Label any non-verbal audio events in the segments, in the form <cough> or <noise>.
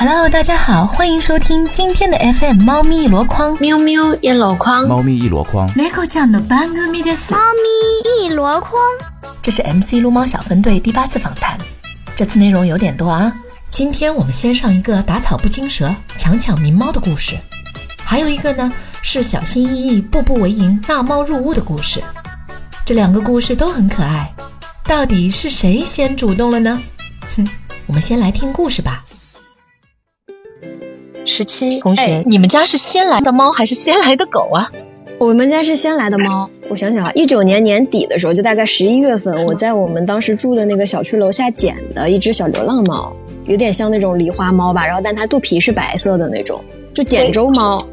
Hello，大家好，欢迎收听今天的 FM 猫咪一箩筐，喵喵一箩筐，猫咪一箩筐。猫ちゃんの番組です。猫咪一箩筐，这是 MC 撸猫小分队第八次访谈，这次内容有点多啊。今天我们先上一个打草不惊蛇、强抢民猫的故事，还有一个呢是小心翼翼、步步为营、纳猫入屋的故事。这两个故事都很可爱，到底是谁先主动了呢？哼，我们先来听故事吧。 十七同学，哎你们家是先来的猫还是先来的狗啊？我们家是先来的猫。我想想啊，一九年年底的时候，就大概十一月份，我在我们当时住的那个小区楼下捡的一只小流浪猫，有点像那种狸花猫吧，然后但它肚皮是白色的那种，就简州猫。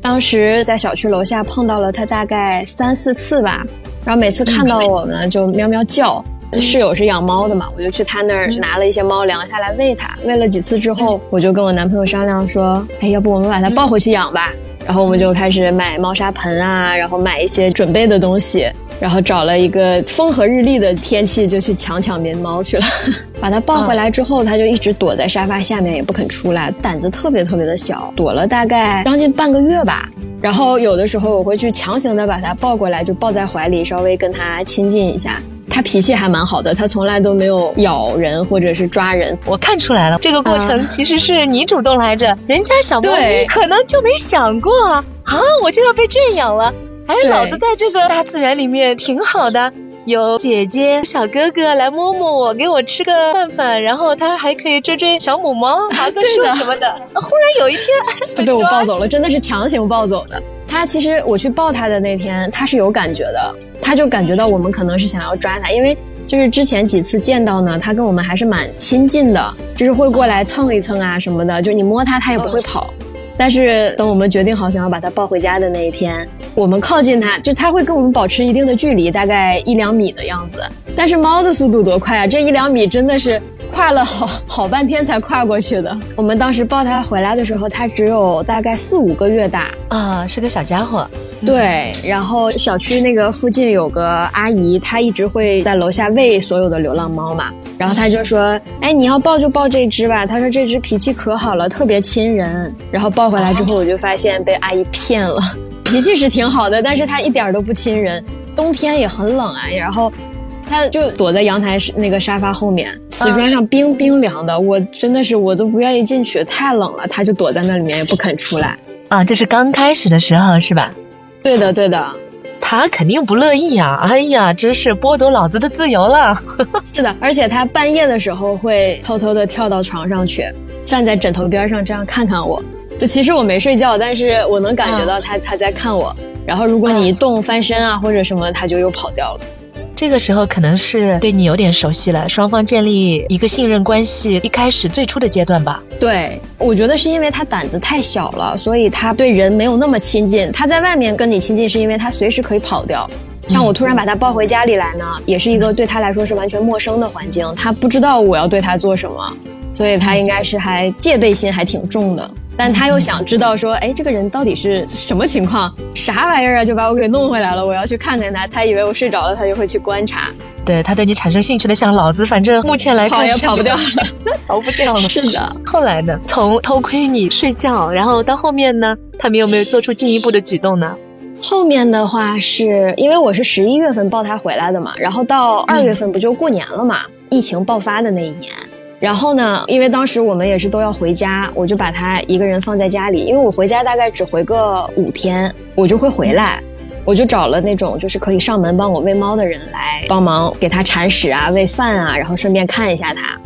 当时在小区楼下碰到了它大概三四次吧，然后每次看到我们就喵喵叫。室友是养猫的嘛，我就去他那儿拿了一些猫粮下来喂它。喂了几次之后，我就跟我男朋友商量说，哎，要不我们把它抱回去养吧？然后我们就开始买猫砂盆啊，然后买一些准备的东西，然后找了一个风和日丽的天气，就去抢抢民猫去了。<laughs> 把它抱回来之后，它就一直躲在沙发下面，也不肯出来，胆子特别特别的小，躲了大概将近半个月吧。然后有的时候我会去强行的把它抱过来，就抱在怀里，稍微跟它亲近一下。它脾气还蛮好的，它从来都没有咬人或者是抓人。我看出来了，这个过程啊其实是你主动来着，人家小猫咪对可能就没想过啊，啊，我就要被圈养了。哎，老子在这个大自然里面挺好的，有姐姐、小哥哥来摸摸我，给我吃个饭饭，然后他还可以追追小母猫，爬个树 <laughs> 什么的。忽然有一天 <laughs> 就被我抱走了，真的是强行抱走的。他其实我去抱他的那天，他是有感觉的，他就感觉到我们可能是想要抓他，因为就是之前几次见到呢，他跟我们还是蛮亲近的，就是会过来蹭一蹭啊什么的，就你摸它它也不会跑。但是等我们决定好想要把它抱回家的那一天，我们靠近它，就它会跟我们保持一定的距离，大概一两米的样子。但是猫的速度多快啊！这一两米真的是跨了好好半天才跨过去的。我们当时抱它回来的时候，它只有大概四五个月大。啊，是个小家伙，对，然后小区那个附近有个阿姨，她一直会在楼下喂所有的流浪猫嘛。然后她就说：“哎，你要抱就抱这只吧。”她说这只脾气可好了，特别亲人。然后抱回来之后，我就发现被阿姨骗了，脾气是挺好的，但是它一点都不亲人。冬天也很冷啊，然后。她就躲在阳台那个沙发后面，瓷砖上冰冰凉的，我真的是我都不愿意进去，太冷了。他就躲在那里面也不肯出来。啊，这是刚开始的时候是吧？对的，对的，他肯定不乐意呀、哎呀，真是剥夺老子的自由了。<laughs> 是的，而且他半夜的时候会偷偷的跳到床上去，站在枕头边上这样看看我。就其实我没睡觉，但是我能感觉到他、他在看我。然后如果你一动翻身啊或者什么，他就又跑掉了。这个时候可能是对你有点熟悉了，双方建立一个信任关系，一开始最初的阶段吧。对，我觉得是因为他胆子太小了，所以他对人没有那么亲近。他在外面跟你亲近，是因为他随时可以跑掉。像我突然把他抱回家里来呢，也是一个对他来说是完全陌生的环境，他不知道我要对他做什么，所以他应该是还戒备心还挺重的。但他又想知道说，哎，这个人到底是什么情况，啥玩意儿啊，就把我给弄回来了，我要去看看他。他以为我睡着了，他就会去观察，对他对你产生兴趣的，像老子，反正目前来看跑也跑不掉了。<laughs> 逃不掉了。<laughs> 是的，后来呢？从偷窥你睡觉，然后到后面呢，他们有没有做出进一步的举动呢？后面的话是因为我是十一月份抱他回来的嘛，然后到二月份不就过年了嘛，疫情爆发的那一年。然后呢，因为当时我们也是都要回家，我就把他一个人放在家里，因为我回家大概只回个五天，我就会回来。我就找了那种就是可以上门帮我喂猫的人来帮忙给它铲屎啊、喂饭啊，然后顺便看一下它。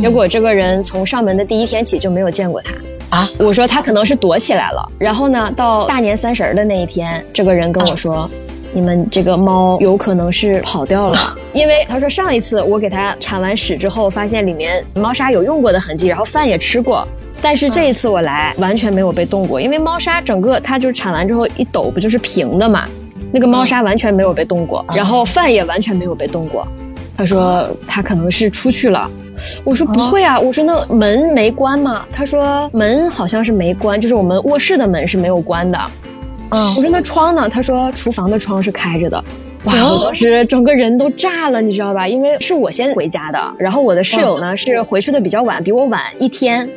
结果这个人从上门的第一天起就没有见过它。啊，我说他可能是躲起来了。然后呢，到大年三十儿的那一天，这个人跟我说。你们这个猫有可能是跑掉了，因为他说上一次我给它铲完屎之后，发现里面猫砂有用过的痕迹，然后饭也吃过，但是这一次我来完全没有被动过，因为猫砂整个它就是铲完之后一抖不就是平的嘛，那个猫砂完全没有被动过，然后饭也完全没有被动过。他说他可能是出去了，我说不会啊，我说那门没关吗？他说门好像是没关，就是我们卧室的门是没有关的。嗯我说那窗呢？他说厨房的窗是开着的。哇！我当时整个人都炸了，你知道吧？因为是我先回家的，然后我的室友呢是回去的比较晚，比我晚一天。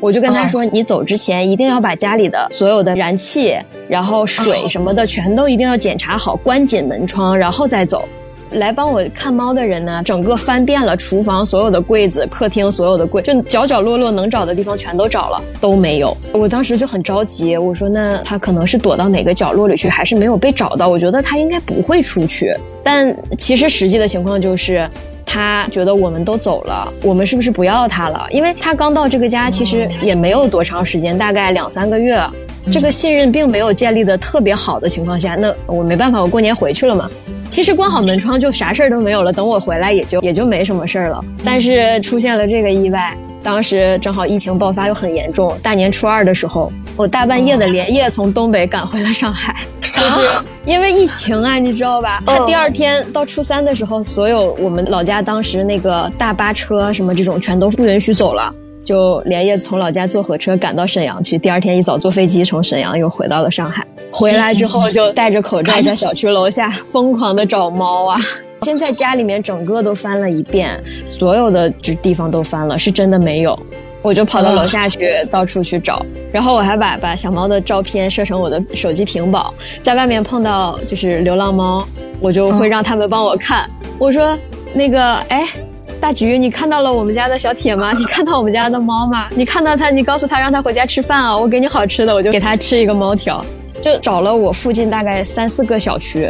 我就跟他说，你走之前一定要把家里的所有的燃气，然后水什么的全都一定要检查好，关紧门窗，然后再走。来帮我看猫的人呢，整个翻遍了厨房所有的柜子、客厅所有的柜，就角角落落能找的地方全都找了，都没有。我当时就很着急，我说那他可能是躲到哪个角落里去，还是没有被找到？我觉得他应该不会出去。但其实实际的情况就是，他觉得我们都走了，我们是不是不要他了？因为他刚到这个家，其实也没有多长时间，大概两三个月，这个信任并没有建立的特别好的情况下，那我没办法，我过年回去了嘛。其实关好门窗就啥事儿都没有了，等我回来也就也就没什么事儿了。但是出现了这个意外，当时正好疫情爆发又很严重，大年初二的时候，我大半夜的连夜从东北赶回了上海，就是因为疫情啊，你知道吧？他第二天到初三的时候，所有我们老家当时那个大巴车什么这种全都不允许走了，就连夜从老家坐火车赶到沈阳去，第二天一早坐飞机从沈阳又回到了上海。回来之后就戴着口罩在小区楼下疯狂的找猫啊！<laughs> 现在家里面整个都翻了一遍，所有的就地方都翻了，是真的没有。我就跑到楼下去到处去找，然后我还把把小猫的照片设成我的手机屏保，在外面碰到就是流浪猫，我就会让他们帮我看。我说那个哎，大橘，你看到了我们家的小铁吗？<laughs> 你看到我们家的猫吗？你看到它，你告诉他让他回家吃饭啊，我给你好吃的，我就给他吃一个猫条。就找了我附近大概三四个小区，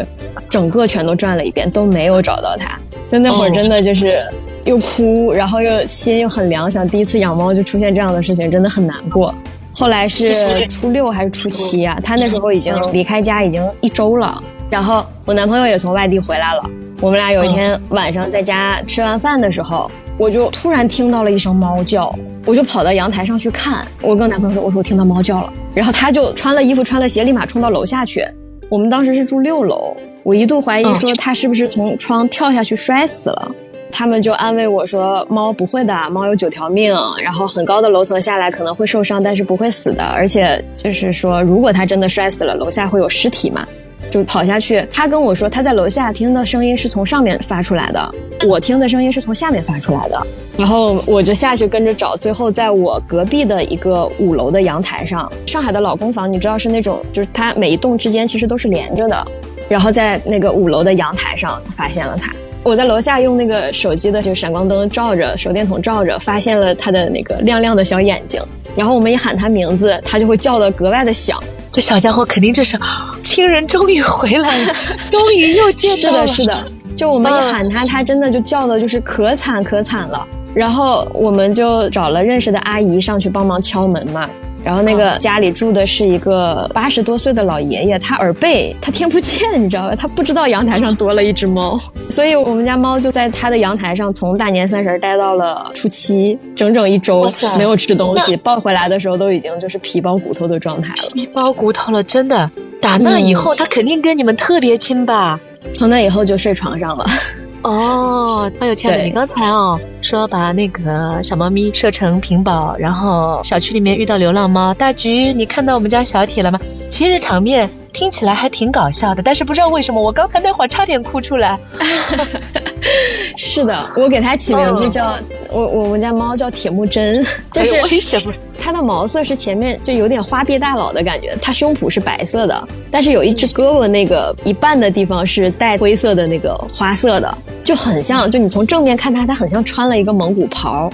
整个全都转了一遍，都没有找到它。就那会儿真的就是又哭，然后又心又很凉，想第一次养猫就出现这样的事情，真的很难过。后来是初六还是初七啊？他那时候已经离开家已经一周了，然后我男朋友也从外地回来了。我们俩有一天晚上在家吃完饭的时候，我就突然听到了一声猫叫，我就跑到阳台上去看。我跟男朋友说：“我说我听到猫叫了。”然后他就穿了衣服，穿了鞋，立马冲到楼下去。我们当时是住六楼，我一度怀疑说他是不是从窗跳下去摔死了。他们就安慰我说：“猫不会的，猫有九条命，然后很高的楼层下来可能会受伤，但是不会死的。而且就是说，如果他真的摔死了，楼下会有尸体嘛。”就跑下去，他跟我说他在楼下听的声音是从上面发出来的，我听的声音是从下面发出来的。然后我就下去跟着找，最后在我隔壁的一个五楼的阳台上，上海的老公房你知道是那种，就是它每一栋之间其实都是连着的。然后在那个五楼的阳台上发现了它。我在楼下用那个手机的就闪光灯照着，手电筒照着，发现了它的那个亮亮的小眼睛。然后我们一喊它名字，它就会叫的格外的响。这小家伙肯定这是亲人终于回来了，<laughs> 终于又见到了。是的，是的。就我们一喊他，他真的就叫的，就是可惨可惨了。然后我们就找了认识的阿姨上去帮忙敲门嘛。然后那个家里住的是一个八十多岁的老爷爷，他耳背，他听不见，<laughs> 你知道吧？他不知道阳台上多了一只猫，所以我们家猫就在他的阳台上，从大年三十待到了初七，整整一周没有吃东西。抱回来的时候都已经就是皮包骨头的状态了，皮包骨头了，真的。打那以后，他肯定跟你们特别亲吧？从那以后就睡床上了。哦，好有亲的，你刚才哦说把那个小猫咪设成屏保，然后小区里面遇到流浪猫，大橘，你看到我们家小铁了吗？其实场面听起来还挺搞笑的，但是不知道为什么我刚才那会儿差点哭出来。是的，我给它起名字叫我我们家猫叫铁木真，<laughs> 就是它的毛色是前面就有点花臂大佬的感觉，它胸脯是白色的，但是有一只胳膊那个一半的地方是带灰色的那个花色的，就很像，就你从正面看它，它很像穿了一个蒙古袍，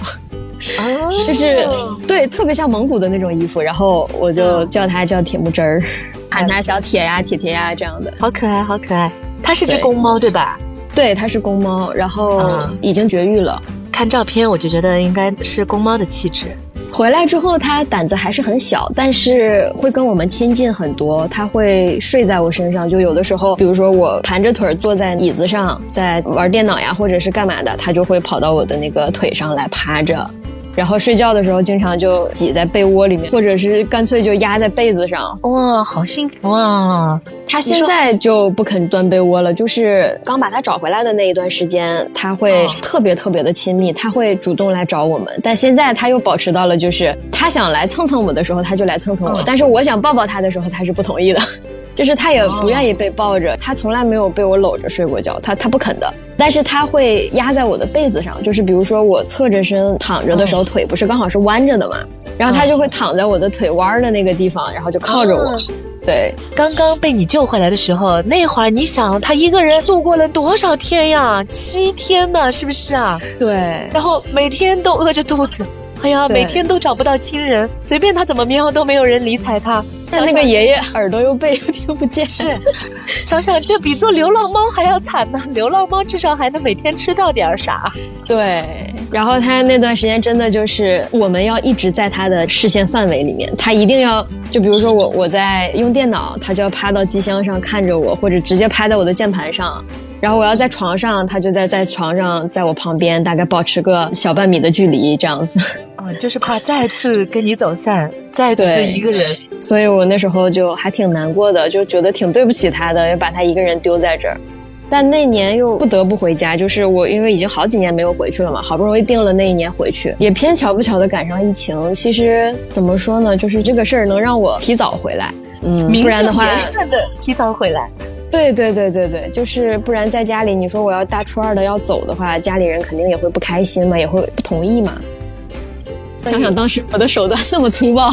啊就是对，特别像蒙古的那种衣服，然后我就叫它叫铁木真儿，<laughs> 喊它小铁呀、铁铁呀这样的，好可爱，好可爱。它是只公猫对吧？对，它是公猫，然后已经绝育了。看照片我就觉得应该是公猫的气质。回来之后，它胆子还是很小，但是会跟我们亲近很多。它会睡在我身上，就有的时候，比如说我盘着腿坐在椅子上，在玩电脑呀，或者是干嘛的，它就会跑到我的那个腿上来趴着。然后睡觉的时候，经常就挤在被窝里面，或者是干脆就压在被子上。哇，好幸福啊！他现在就不肯钻被窝了，就是刚把他找回来的那一段时间，他会特别特别的亲密，他会主动来找我们。但现在他又保持到了，就是他想来蹭蹭我的时候，他就来蹭蹭我；但是我想抱抱他的时候，他是不同意的。就是他也不愿意被抱着，他从来没有被我搂着睡过觉，他他不肯的。但是他会压在我的被子上，就是比如说我侧着身躺着的时候，腿不是刚好是弯着的嘛，然后他就会躺在我的腿弯的那个地方，然后就靠着我。对，刚刚被你救回来的时候，那会儿你想他一个人度过了多少天呀？七天呢，是不是啊？对，然后每天都饿着肚子，哎呀，每天都找不到亲人，随便他怎么喵都没有人理睬他。那个爷爷耳朵又背又听不见，是，想想这比做流浪猫还要惨呢。流浪猫至少还能每天吃到点啥。对，然后他那段时间真的就是我们要一直在他的视线范围里面，他一定要就比如说我我在用电脑，他就要趴到机箱上看着我，或者直接趴在我的键盘上。然后我要在床上，他就在在床上，在我旁边，大概保持个小半米的距离这样子。啊，就是怕再次跟你走散，再次一个人。所以我那时候就还挺难过的，就觉得挺对不起他的，要把他一个人丢在这儿。但那年又不得不回家，就是我因为已经好几年没有回去了嘛，好不容易定了那一年回去，也偏巧不巧的赶上疫情。其实怎么说呢，就是这个事儿能让我提早回来，嗯，不然的话，顺的提早回来。对对对对对，就是不然在家里，你说我要大初二的要走的话，家里人肯定也会不开心嘛，也会不同意嘛。想想当时我的手段那么粗暴，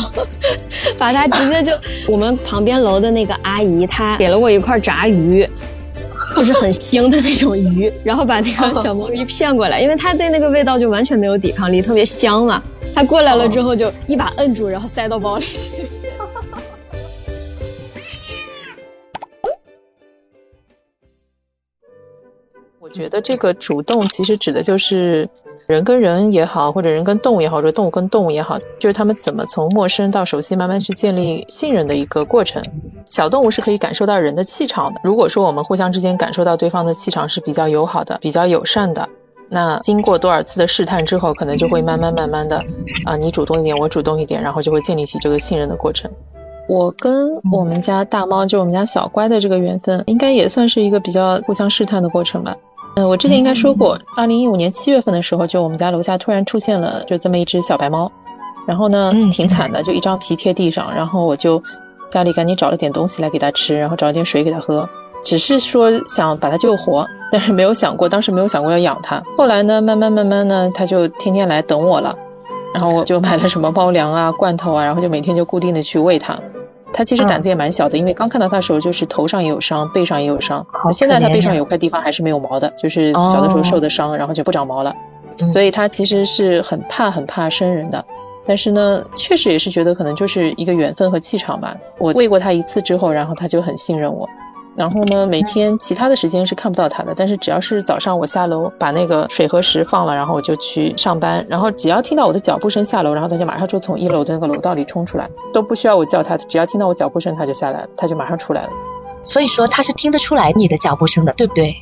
<laughs> 把他直接就我们旁边楼的那个阿姨，她给了我一块炸鱼，就是很腥的那种鱼，<laughs> 然后把那个小猫咪骗过来，因为它对那个味道就完全没有抵抗力，特别香嘛。它过来了之后就一把摁住，然后塞到包里去。<laughs> 我觉得这个主动其实指的就是人跟人也好，或者人跟动物也好，或者动物跟动物也好，就是他们怎么从陌生到熟悉，慢慢去建立信任的一个过程。小动物是可以感受到人的气场的。如果说我们互相之间感受到对方的气场是比较友好的、比较友善的，那经过多少次的试探之后，可能就会慢慢慢慢的啊，你主动一点，我主动一点，然后就会建立起这个信任的过程。我跟我们家大猫，就我们家小乖的这个缘分，应该也算是一个比较互相试探的过程吧。嗯，我之前应该说过，二零一五年七月份的时候，就我们家楼下突然出现了就这么一只小白猫，然后呢，挺惨的，就一张皮贴地上，然后我就家里赶紧找了点东西来给它吃，然后找一点水给它喝，只是说想把它救活，但是没有想过，当时没有想过要养它。后来呢，慢慢慢慢呢，它就天天来等我了，然后我就买了什么猫粮啊、罐头啊，然后就每天就固定的去喂它。它其实胆子也蛮小的，因为刚看到它的时候，就是头上也有伤，背上也有伤。现在它背上有块地方还是没有毛的，就是小的时候受的伤，然后就不长毛了。所以它其实是很怕、很怕生人的。但是呢，确实也是觉得可能就是一个缘分和气场吧。我喂过它一次之后，然后它就很信任我。然后呢，每天其他的时间是看不到它的，但是只要是早上我下楼把那个水和食放了，然后我就去上班，然后只要听到我的脚步声下楼，然后它就马上就从一楼的那个楼道里冲出来，都不需要我叫它，只要听到我脚步声，它就下来了，它就马上出来了。所以说它是听得出来你的脚步声的，对不对？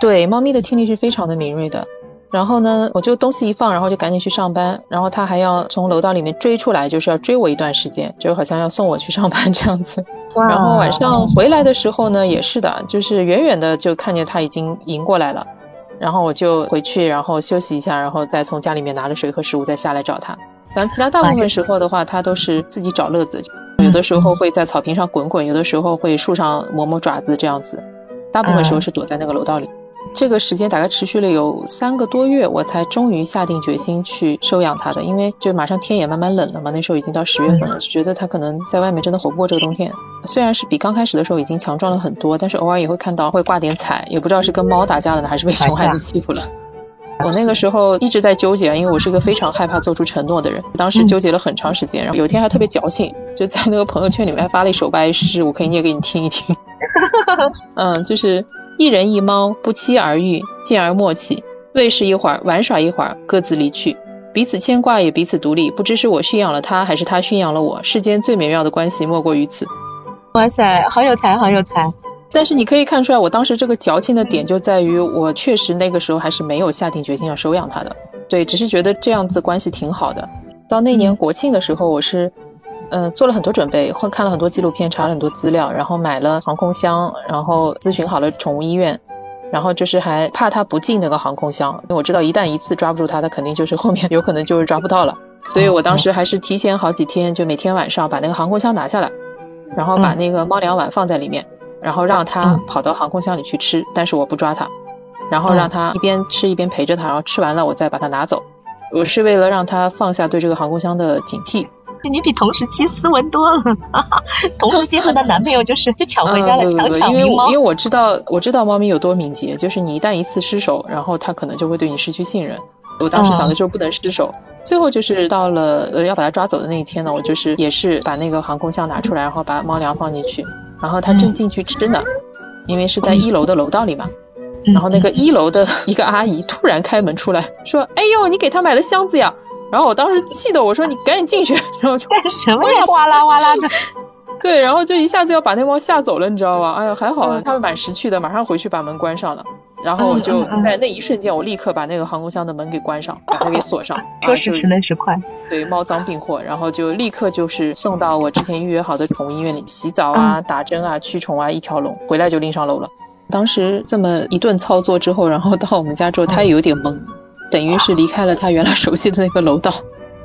对，猫咪的听力是非常的敏锐的。然后呢，我就东西一放，然后就赶紧去上班，然后他还要从楼道里面追出来，就是要追我一段时间，就好像要送我去上班 <laughs> 这样子。然后晚上回来的时候呢，也是的，就是远远的就看见他已经迎过来了，然后我就回去，然后休息一下，然后再从家里面拿着水和食物再下来找他。然后其他大部分时候的话，他都是自己找乐子，有的时候会在草坪上滚滚，有的时候会树上磨磨爪子这样子，大部分时候是躲在那个楼道里。这个时间大概持续了有三个多月，我才终于下定决心去收养它的。因为就马上天也慢慢冷了嘛，那时候已经到十月份了，就觉得它可能在外面真的活不过这个冬天。虽然是比刚开始的时候已经强壮了很多，但是偶尔也会看到会挂点彩，也不知道是跟猫打架了呢，还是被熊孩子欺负了。我那个时候一直在纠结，因为我是一个非常害怕做出承诺的人，当时纠结了很长时间。然后有一天还特别矫情，就在那个朋友圈里面发了一首白诗，我可以念给你听一听。<laughs> 嗯，就是。一人一猫，不期而遇，见而默契，喂食一会儿，玩耍一会儿，各自离去，彼此牵挂也彼此独立。不知是我驯养了它，还是它驯养了我。世间最美妙的关系莫过于此。哇塞，好有才，好有才！但是你可以看出来，我当时这个矫情的点就在于，我确实那个时候还是没有下定决心要收养它的。对，只是觉得这样子关系挺好的。到那年国庆的时候，我是。嗯，做了很多准备，或看了很多纪录片，查了很多资料，然后买了航空箱，然后咨询好了宠物医院，然后就是还怕它不进那个航空箱，因为我知道一旦一次抓不住它，它肯定就是后面 <laughs> 有可能就是抓不到了，所以我当时还是提前好几天，就每天晚上把那个航空箱拿下来，然后把那个猫粮碗放在里面，然后让它跑到航空箱里去吃，但是我不抓它，然后让它一边吃一边陪着它，然后吃完了我再把它拿走，我是为了让它放下对这个航空箱的警惕。你比同时期斯文多了。<laughs> 同时期和她男朋友就是就抢回家了，抢抢因为名猫因为。我知道我知道猫咪有多敏捷，就是你一旦一次失手，然后它可能就会对你失去信任。我当时想的就是不能失手，最后就是到了呃要把它抓走的那一天呢，我就是也是把那个航空箱拿出来，然后把猫粮放进去，然后它正进去吃呢，因为是在一楼的楼道里嘛。然后那个一楼的 <laughs> 一个阿姨突然开门出来说：“哎呦，你给他买了箱子呀！”然后我当时气的我说：“你赶紧进去！” <laughs> 然后就干什么呀？哗啦哗啦的。<laughs> 对，然后就一下子要把那猫吓走了，你知道吧？哎呀，还好他们蛮识趣的，马上回去把门关上了。然后我就在那一瞬间，我立刻把那个航空箱的门给关上，把它给锁上。<laughs> 说时迟那时快，对，猫脏病祸，然后就立刻就是送到我之前预约好的宠物医院里洗澡啊、打针啊、驱虫啊，一条龙，回来就拎上楼了。当时这么一顿操作之后，然后到我们家之后，它也有点懵，等于是离开了他原来熟悉的那个楼道。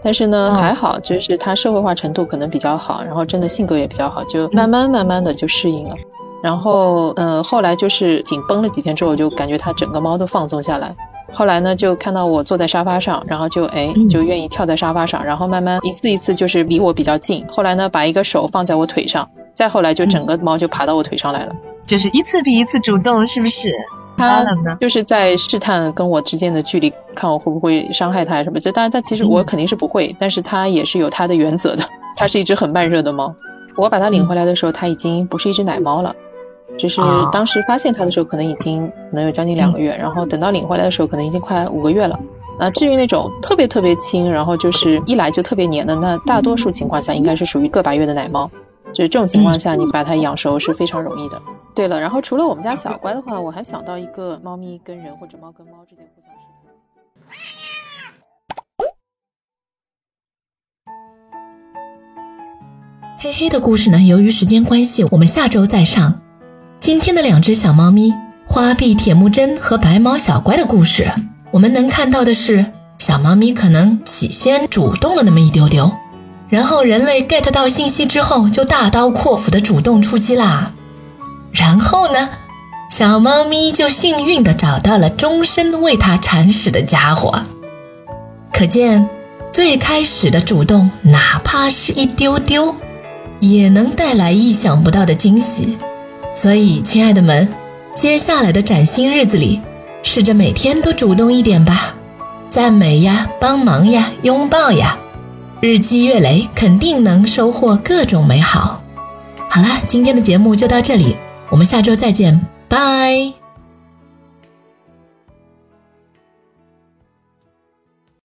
但是呢，嗯还好，就是他社会化程度可能比较好，然后真的性格也比较好，就慢慢慢慢的就适应了。然后，呃，后来就是紧绷了几天之后，就感觉它整个猫都放松下来。后来呢，就看到我坐在沙发上，然后就哎嗯就愿意跳在沙发上，然后慢慢一次一次就是离我比较近。后来呢，把一个手放在我腿上，再后来就整个猫就爬到我腿上来了。就是一次比一次主动，是不是？它就是在试探跟我之间的距离，看我会不会伤害它什么。就当然，它其实我肯定是不会，但是它也是有它的原则的。它是一只很慢热的猫。我把它领回来的时候，它已经不是一只奶猫了，只是啊当时发现它的时候，可能已经能有将近两个月，然后等到领回来的时候，可能已经快五个月了。那至于那种特别特别轻，然后就是一来就特别黏的，那大多数情况下应该是属于个把月的奶猫。就是这种情况下，你把它养熟是非常容易的。对了，然后除了我们家小乖的话，我还想到一个猫咪跟人或者猫跟猫之间互相试探。黑黑的故事呢，由于时间关系，我们下周再上。今天的两只小猫咪花臂铁木真和白毛小乖的故事，我们能看到的是，小猫咪可能起先主动了那么一丢丢，然后人类 get 到信息之后，就大刀阔斧的主动出击啦。然后呢，小猫咪就幸运的找到了终身为它铲屎的家伙。可见，最开始的主动，哪怕是一丢丢，也能带来意想不到的惊喜。所以，亲爱的们，接下来的崭新日子里，试着每天都主动一点吧，赞美呀，帮忙呀，拥抱呀，日积月累，肯定能收获各种美好。好啦，今天的节目就到这里，我们下周再见，拜。